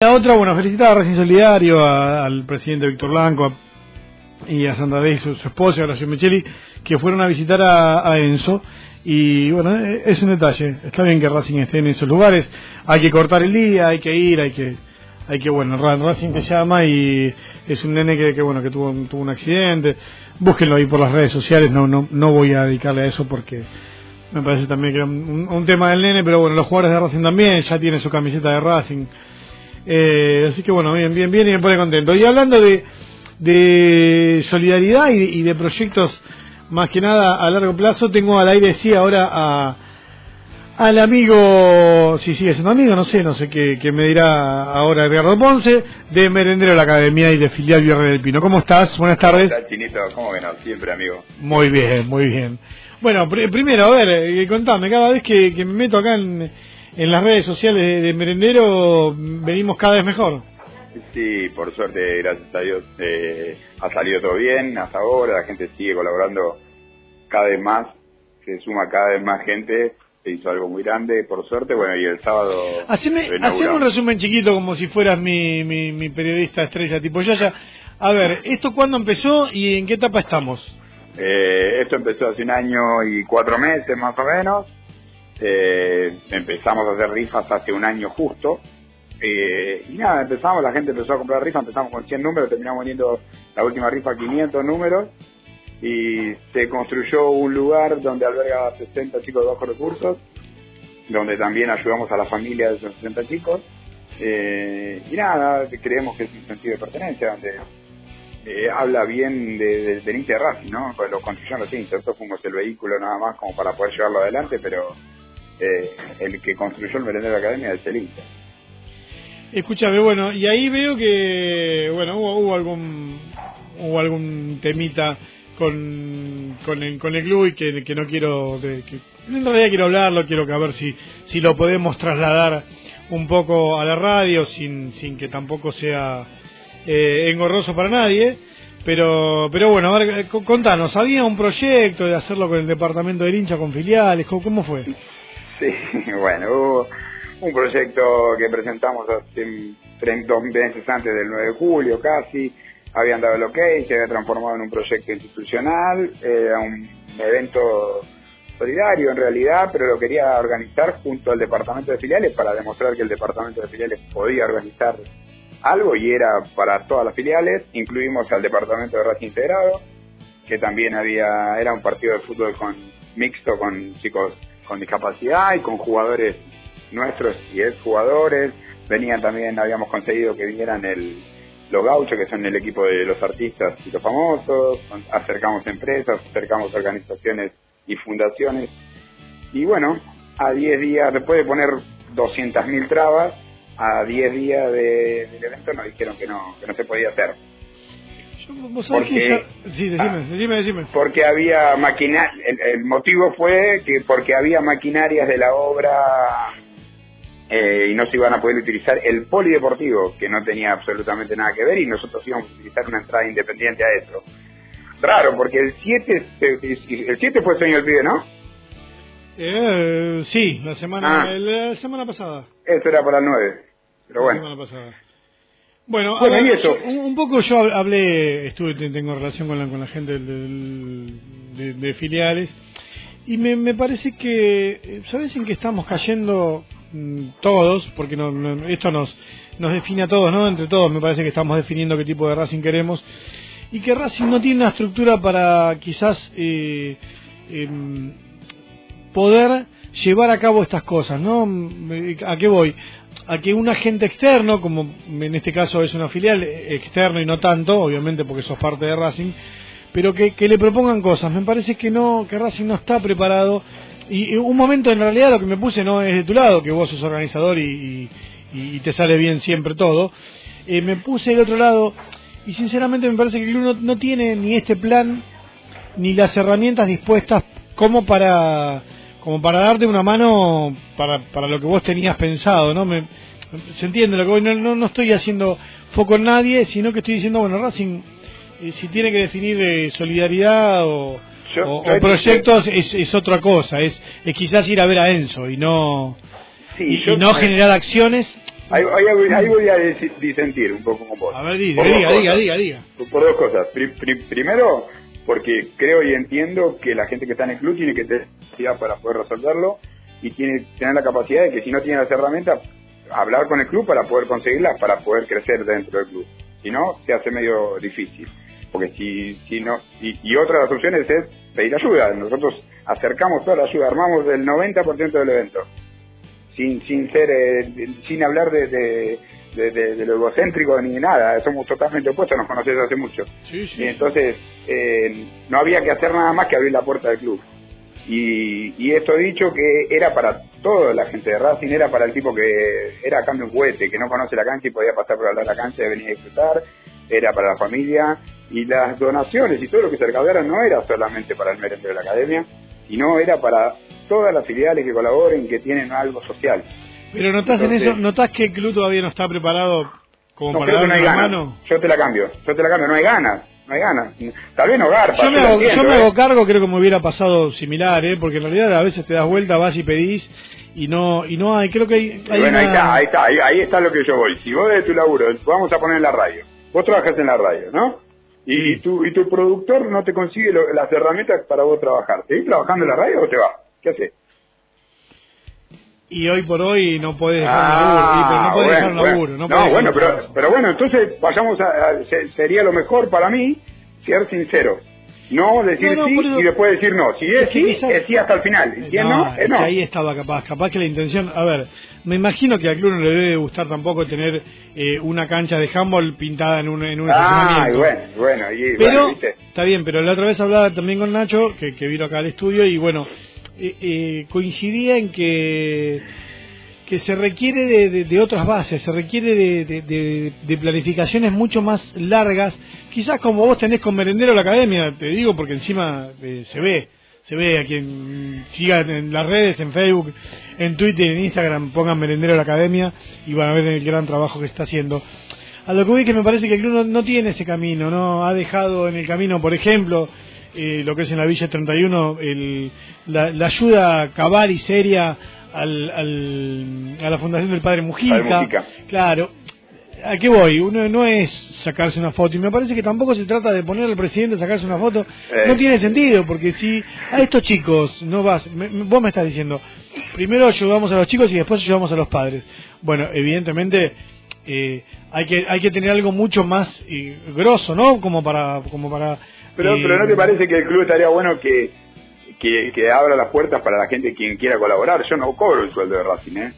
La otra, bueno, felicitar a Racing Solidario, a- al presidente Víctor Blanco a- y a Sandra Day, su, su esposa, Horacio Micheli, que fueron a visitar a, a Enzo. Y bueno, eh, es un detalle. Está bien que Racing esté en esos lugares. Hay que cortar el día, hay que ir, hay que, hay que bueno, Ra- Racing te llama y es un nene que, que bueno, que tuvo, tuvo un accidente. Búsquenlo ahí por las redes sociales. No, no, no voy a dedicarle a eso porque me parece también que era un, un tema del nene, pero bueno, los jugadores de Racing también ya tienen su camiseta de Racing. Eh, así que bueno, bien, bien, bien y me pone contento. Y hablando de, de solidaridad y de, y de proyectos más que nada a largo plazo, tengo al aire sí ahora a al amigo, si sigue siendo amigo, no sé, no sé qué, qué me dirá ahora Edgardo Ponce, de Merendero de la Academia y de filial Vierre del Pino. ¿Cómo estás? Buenas tardes. ¿Qué tal, Chinito? ¿Cómo que no? Siempre, amigo. Muy bien, muy bien. Bueno, pr- primero, a ver, eh, contame, cada vez que, que me meto acá en, en las redes sociales de, de Merendero, venimos cada vez mejor. Sí, por suerte, gracias a Dios, eh, ha salido todo bien hasta ahora, la gente sigue colaborando cada vez más, se suma cada vez más gente, se hizo algo muy grande, por suerte, bueno, y el sábado... Haceme, haceme un resumen chiquito como si fueras mi, mi, mi periodista estrella tipo Yaya. A ver, ¿esto cuándo empezó y en qué etapa estamos? Eh, esto empezó hace un año y cuatro meses más o menos. Eh, empezamos a hacer rifas hace un año justo. Eh, y nada, empezamos, la gente empezó a comprar rifas, empezamos con 100 números, terminamos vendiendo la última rifa 500 números. Y se construyó un lugar donde alberga a 60 chicos de bajos recursos, donde también ayudamos a la familia de esos 60 chicos. Eh, y nada, creemos que es un sentido de pertenencia, donde eh, habla bien de, de- del de ¿no? Pues lo construyeron los hinchas, nosotros fuimos el vehículo nada más como para poder llevarlo adelante, pero eh, el que construyó el merendero academia es el hincha. Escúchame, bueno, y ahí veo que, bueno, hubo, hubo algún hubo algún temita con, con, el, con el club y que, que no quiero, que, que en realidad quiero hablarlo, quiero que a ver si, si lo podemos trasladar un poco a la radio sin, sin que tampoco sea eh, engorroso para nadie. Pero, pero bueno, a ver, c- contanos, ¿había un proyecto de hacerlo con el departamento del hincha, con filiales? ¿Cómo, cómo fue? Sí, bueno, hubo un proyecto que presentamos hace dos meses antes del 9 de julio casi, habían dado el ok, se había transformado en un proyecto institucional, era un evento solidario en realidad, pero lo quería organizar junto al departamento de filiales para demostrar que el departamento de filiales podía organizar algo y era para todas las filiales, incluimos al departamento de Racing Integrado, que también había, era un partido de fútbol con mixto con chicos con discapacidad y con jugadores nuestros y exjugadores. Venían también, habíamos conseguido que vinieran el, los gauchos, que son el equipo de los artistas y los famosos, acercamos empresas, acercamos organizaciones y fundaciones. Y bueno, a 10 días, después de poner 200.000 trabas, a 10 días de- del evento nos dijeron que no, que no se podía hacer. Yo- ¿Vos sabés Porque- que ya- Sí, decime, Ah. decime, decime. porque había maquina el, el motivo fue que porque había maquinarias de la obra eh, y no se iban a poder utilizar el polideportivo que no tenía absolutamente nada que ver y nosotros íbamos a utilizar una entrada independiente a eso raro porque el 7 el 7 fue el sueño del pibe ¿no? Eh, sí, la semana, Ah. la semana pasada. eso era para el 9 pero La bueno semana pasada. Bueno, Bueno, ver, y eso. yo- un, un poco yo hab- hablé, estuve, te- tengo relación con la, con la gente del- de, de filiales y me, me parece que, eh, ¿sabes en qué estamos cayendo mm, todos? Porque no, no- esto nos, nos define a todos, ¿no? Entre todos me parece que estamos definiendo qué tipo de Racing queremos y que Racing no tiene una estructura para quizás eh, em, poder llevar a cabo estas cosas, ¿no? Mm, ¿A qué voy? A que un agente externo, como en este caso es una filial eh, externo y no tanto, obviamente porque sos parte de Racing, pero que, que le propongan cosas. Me parece que no, que Racing no está preparado. Y, un momento en realidad lo que me puse no es de tu lado, que vos sos organizador y, y- y te sale bien siempre todo. Eh, me puse del otro lado y sinceramente me parece que el club no tiene ni este plan ni las herramientas dispuestas como para como para darte una mano para, para lo que vos tenías pensado, ¿no? Me, se entiende lo que voy, no, no, no estoy haciendo foco en nadie, sino que estoy diciendo, bueno, Racing, eh, si tiene que definir eh, solidaridad o, Yo- o- yo- o proyectos, es, es otra cosa, es, es quizás ir a ver a Enzo y no, Sí, y, yo- y no generar acciones Ahí, ahí, voy a disentir un poco con vos. A ver, diga, diga, diga, diga, Por dos cosas. primero, porque creo y entiendo que la gente que está en el club tiene que tener capacidad para poder resolverlo y tiene tener la capacidad de que si no tiene las herramientas, hablar con el club para poder conseguirlas, para poder crecer dentro del club. Si no, se hace medio difícil. Porque si, si no, y, otra de las opciones es pedir ayuda. Nosotros acercamos toda la ayuda, armamos el 90% del evento sin, sin ser, eh, sin hablar de, de, lo egocéntrico ni nada, somos totalmente opuestos, nos conocemos hace mucho. y entonces eh, no había que hacer nada más que abrir la puerta del club. Y, y esto dicho que era para toda la gente de Racing, era para el tipo que era cambio un juguete, que no conoce la cancha y podía pasar por hablar la cancha y venir a disfrutar, era para la familia, y las donaciones y todo lo que se recaudara no era solamente para el mérito de la academia, sino era para todas las filiales que colaboren, que tienen algo social. Pero notas en eso, notas que el club todavía no está preparado como para dar no mano. Yo te la cambio, yo te la cambio, no hay ganas, no hay ganas. Tal vez no garpa. Yo me, hago, yo me hago ¿eh? cargo, creo que me hubiera pasado similar, ¿eh? porque en realidad a veces te das vuelta, vas y pedís y no y no hay, creo que hay, bueno, ahí está, ahí está, ahí, está lo que yo voy. Si vos de tu laburo, vamos a poner en la radio, vos trabajas en la radio, ¿no? Y, tu, y tu productor no te consigue las herramientas para vos trabajar. ¿Seguís trabajando en la radio o te vas? ¿Qué haces? Y hoy por hoy no puedes dejar ah, laburo, no dejar laburo, no, bueno, pero, pero bueno, entonces vayamos a, sería lo mejor para mí ser sincero. No decir sí y después decir no. Si es, sí, es sí hasta el final. Si no, es no. Ahí estaba capaz. Capaz que la intención. A ver, me imagino que al club no le debe gustar tampoco tener eh, una cancha de handball pintada en un, en un ah, bueno, bueno. pero, está bien, pero la otra vez hablaba también con Nacho, que, que vino acá al estudio, y bueno, eh, eh, coincidía en que que se requiere de, de, otras bases, se requiere de, de, planificaciones mucho más largas, quizás como vos tenés con Merendero la Academia, te digo porque encima eh, se ve, se ve a quien siga en las redes, en Facebook, en Twitter, en Instagram, pongan Merendero la Academia y van a ver el gran trabajo que está haciendo. A lo que voy que me parece que el club no tiene ese camino, no ha dejado en el camino, por ejemplo, eh, lo que es en la Villa 31, el, la, la ayuda cabal y seria al, al, a la Fundación del Padre Mujica. Claro. ¿A qué voy? Uno no es sacarse una foto y me parece que tampoco se trata de poner al presidente a sacarse una foto. No eh. tiene sentido porque si a estos chicos no vas, vos me estás diciendo, primero ayudamos a los chicos y después ayudamos a los padres. Bueno, evidentemente eh, hay que hay que tener algo mucho más eh, grosso, ¿no? Como para como para pero, pero ¿no te parece que el club estaría bueno que, que, abra las puertas para la gente quien quiera colaborar? Yo no cobro el sueldo de Racing, ¿eh?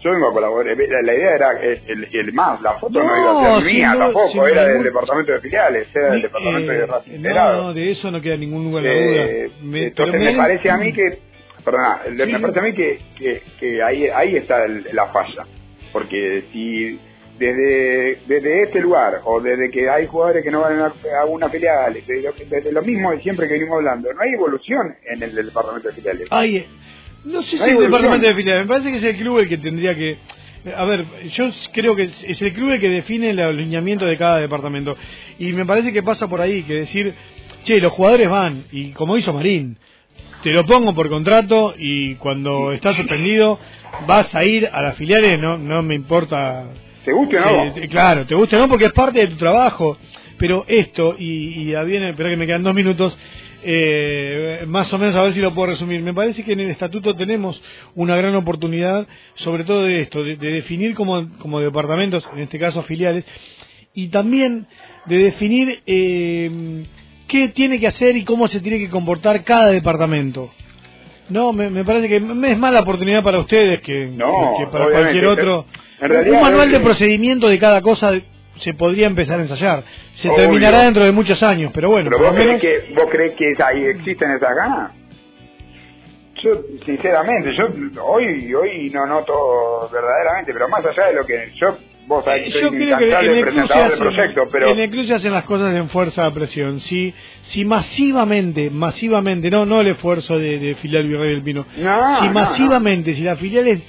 Yo vengo a colaborar. Eh, la, idea era el, el, más, la foto no, iba a ser mía tampoco, era del departamento de filiales, era del departamento de Racing. No, de eso no queda ningún lugar de duda. Eh, entonces me, parece a mí que, perdona, me parece a mí que, que, que ahí, ahí está la falla. Porque si desde, desde este lugar o desde que hay jugadores que no van a, una filial, desde, lo mismo de siempre que venimos hablando, no hay evolución en el, departamento de filiales. Ay, no sé si el departamento de filiales, me parece que es el club el que tendría que... A ver, yo creo que es el club el que define el alineamiento de cada departamento. Y me parece que pasa por ahí, que decir, che, los jugadores van, y como hizo Marín, te lo pongo por contrato y cuando estás suspendido vas a ir a las filiales, no, no me importa ¿Te guste o no? claro, te guste o no porque es parte de tu trabajo. Pero esto, y, y ya viene, espera que me quedan dos minutos, eh, más o menos a ver si lo puedo resumir. Me parece que en el estatuto tenemos una gran oportunidad, sobre todo de esto, de, definir como, como, departamentos, en este caso filiales, y también de definir eh, qué tiene que hacer y cómo se tiene que comportar cada departamento. No, me, me parece que es más la oportunidad para ustedes que, que para cualquier otro un manual de procedimiento de cada cosa se podría empezar a ensayar. Se terminará dentro de muchos años, pero bueno. ¿Pero vos, crees que, vos crees que ahí existen esas ganas? Yo, sinceramente, yo hoy hoy no noto verdaderamente, pero más allá de lo que yo vos que soy yo presentador del proyecto, pero... En el club se hacen las cosas en fuerza de presión. Si, si masivamente, masivamente, no no el esfuerzo de, de filial Virrey del Pino, si masivamente, si las filiales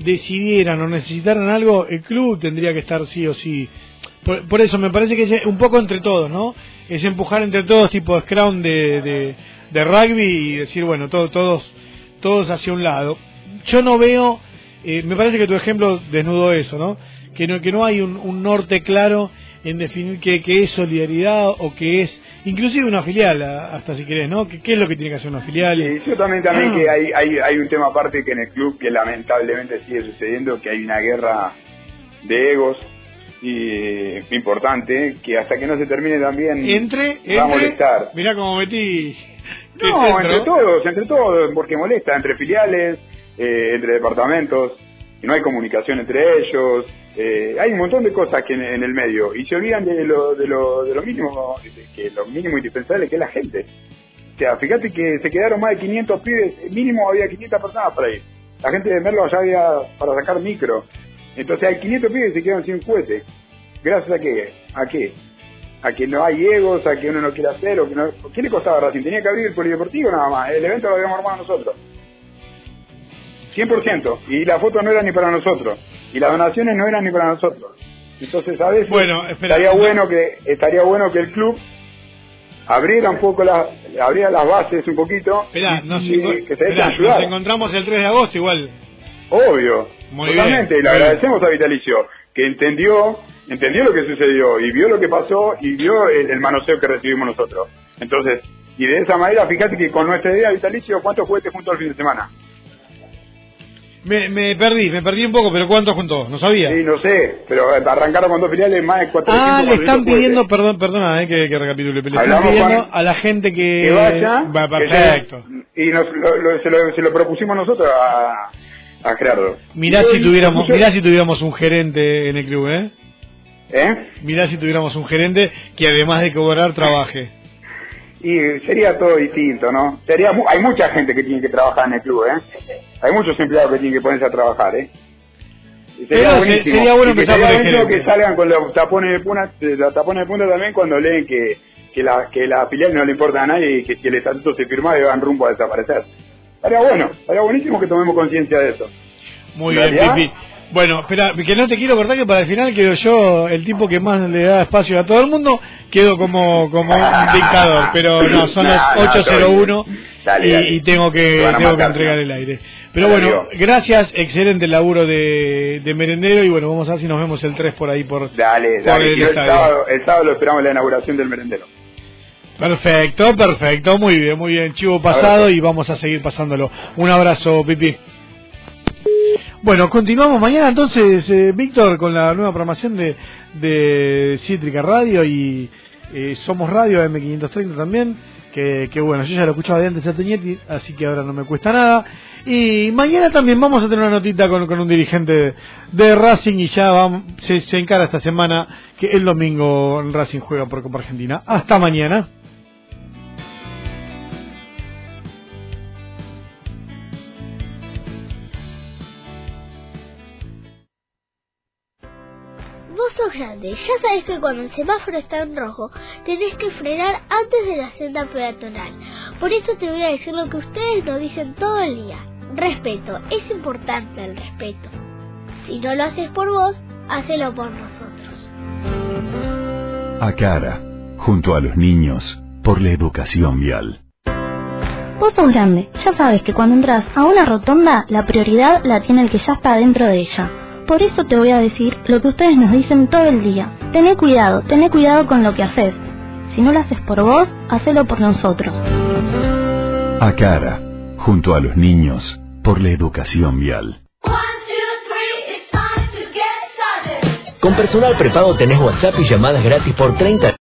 decidieran o necesitaran algo, el club tendría que estar sí o sí. Por, eso me parece que es un poco entre todos, ¿no? Es empujar entre todos tipo de scrum de, de, rugby y decir, bueno, todos, todos, todos hacia un lado. Yo no veo eh, me parece que tu ejemplo desnudó eso, ¿no? Que no, que no hay un, norte claro en definir qué, es solidaridad o qué es inclusive una filial, hasta si querés, ¿no? ¿Qué, es lo que tiene que hacer una filial? Sí, yo también, también que hay, hay, hay un tema aparte que en el club que lamentablemente sigue sucediendo, que hay una guerra de egos y importante que hasta que no se termine también entre, va a molestar. Mirá cómo metí. No, entre todos, entre todos, porque molesta entre filiales, eh, entre departamentos, y no hay comunicación entre ellos, eh, hay un montón de cosas que en, el medio y se olvidan de lo, de lo, de lo mínimo, que lo mínimo indispensable que es la gente. O sea, fíjate que se quedaron más de 500 pibes, mínimo había 500 personas para ir. La gente de Merlo ya había para sacar micro. Entonces hay 500 pibes que se quedan sin juguete. ¿Gracias a qué? ¿A qué? A que no hay egos, a que uno no quiere hacer, o que no... ¿Qué le costaba Racing? Tenía que abrir el polideportivo nada más. El evento lo habíamos armado nosotros. 100%. Y la foto no era ni para nosotros. Y las donaciones no eran ni para nosotros. Entonces a veces bueno, estaría bueno que estaría bueno que el club abriera un poco las abriera las bases un poquito esperá, nos, que se nos encontramos el 3 de agosto igual obvio Muy totalmente y le agradecemos a Vitalicio que entendió entendió lo que sucedió y vio lo que pasó y vio el, manoseo que recibimos nosotros. Entonces, y de esa manera, fíjate que con nuestra idea, Vitalicio, ¿cuántos juguetes juntos al fin de semana? Me, me perdí, me perdí un poco, pero ¿cuántos juntó? No sabía. Sí, no sé, pero arrancaron con dos filiales más de 400. Ah, le están pidiendo, perdón, perdona, eh, que, que recapitule, le están pidiendo a la gente que, que vaya, va, perfecto. y nos, lo, se, lo, se, lo, propusimos nosotros a, a Gerardo. Mirá si tuviéramos, mirá si tuviéramos un gerente en el club, ¿eh? ¿Eh? Mirá si tuviéramos un gerente que además de cobrar trabaje. Y sería todo distinto, ¿no? Sería hay mucha gente que tiene que trabajar en el club, ¿eh? Hay muchos empleados que tienen que ponerse a trabajar, ¿eh? Sería, buenísimo. sería bueno que salgan con los tapones de punta, los tapones de punta también cuando leen que, que la que la filial no le importa a nadie y que si el estatuto se firma y van rumbo a desaparecer. Estaría bueno, estaría buenísimo que tomemos conciencia de eso. Muy bien, Pipi. Bueno, espera, que no te quiero cortar que para el final quedo yo el tipo que más le da espacio a todo el mundo, quedo como como un dictador, pero no, son los 801 y, tengo que tengo que entregar el aire. Pero bueno, gracias, excelente laburo de, de merendero y bueno, vamos a ver si nos vemos el 3 por ahí por Dale, dale, el, sábado, el sábado lo esperamos la inauguración del merendero. Perfecto, perfecto, muy bien, muy bien, chivo pasado y vamos a seguir pasándolo. Un abrazo, Pipi. Bueno, continuamos mañana entonces, eh, Víctor, con la nueva programación de, de Cítrica Radio y eh, Somos Radio M530 también, que, que, bueno, yo ya lo escuchaba de antes a Teñetti, así que ahora no me cuesta nada. Y mañana también vamos a tener una notita con, con un dirigente de Racing y ya se, se encara esta semana que el domingo Racing juega por Copa Argentina. Hasta mañana. Grande, ya sabes que cuando el semáforo está en rojo, tenés que frenar antes de la senda peatonal. Por eso te voy a decir lo que ustedes nos dicen todo el día. Respeto, es importante el respeto. Si no lo haces por vos, hacelo por nosotros. A cara, junto a los niños, por la educación vial. Vos sos grande, ya sabes que cuando entras a una rotonda, la prioridad la tiene el que ya está dentro de ella. Por eso te voy a decir lo que ustedes nos dicen todo el día. Tené cuidado, tené cuidado con lo que haces. Si no lo haces por vos, hacelo por nosotros. A cara, junto a los niños, por la educación vial. Con personal prepago tenés WhatsApp y llamadas gratis por 30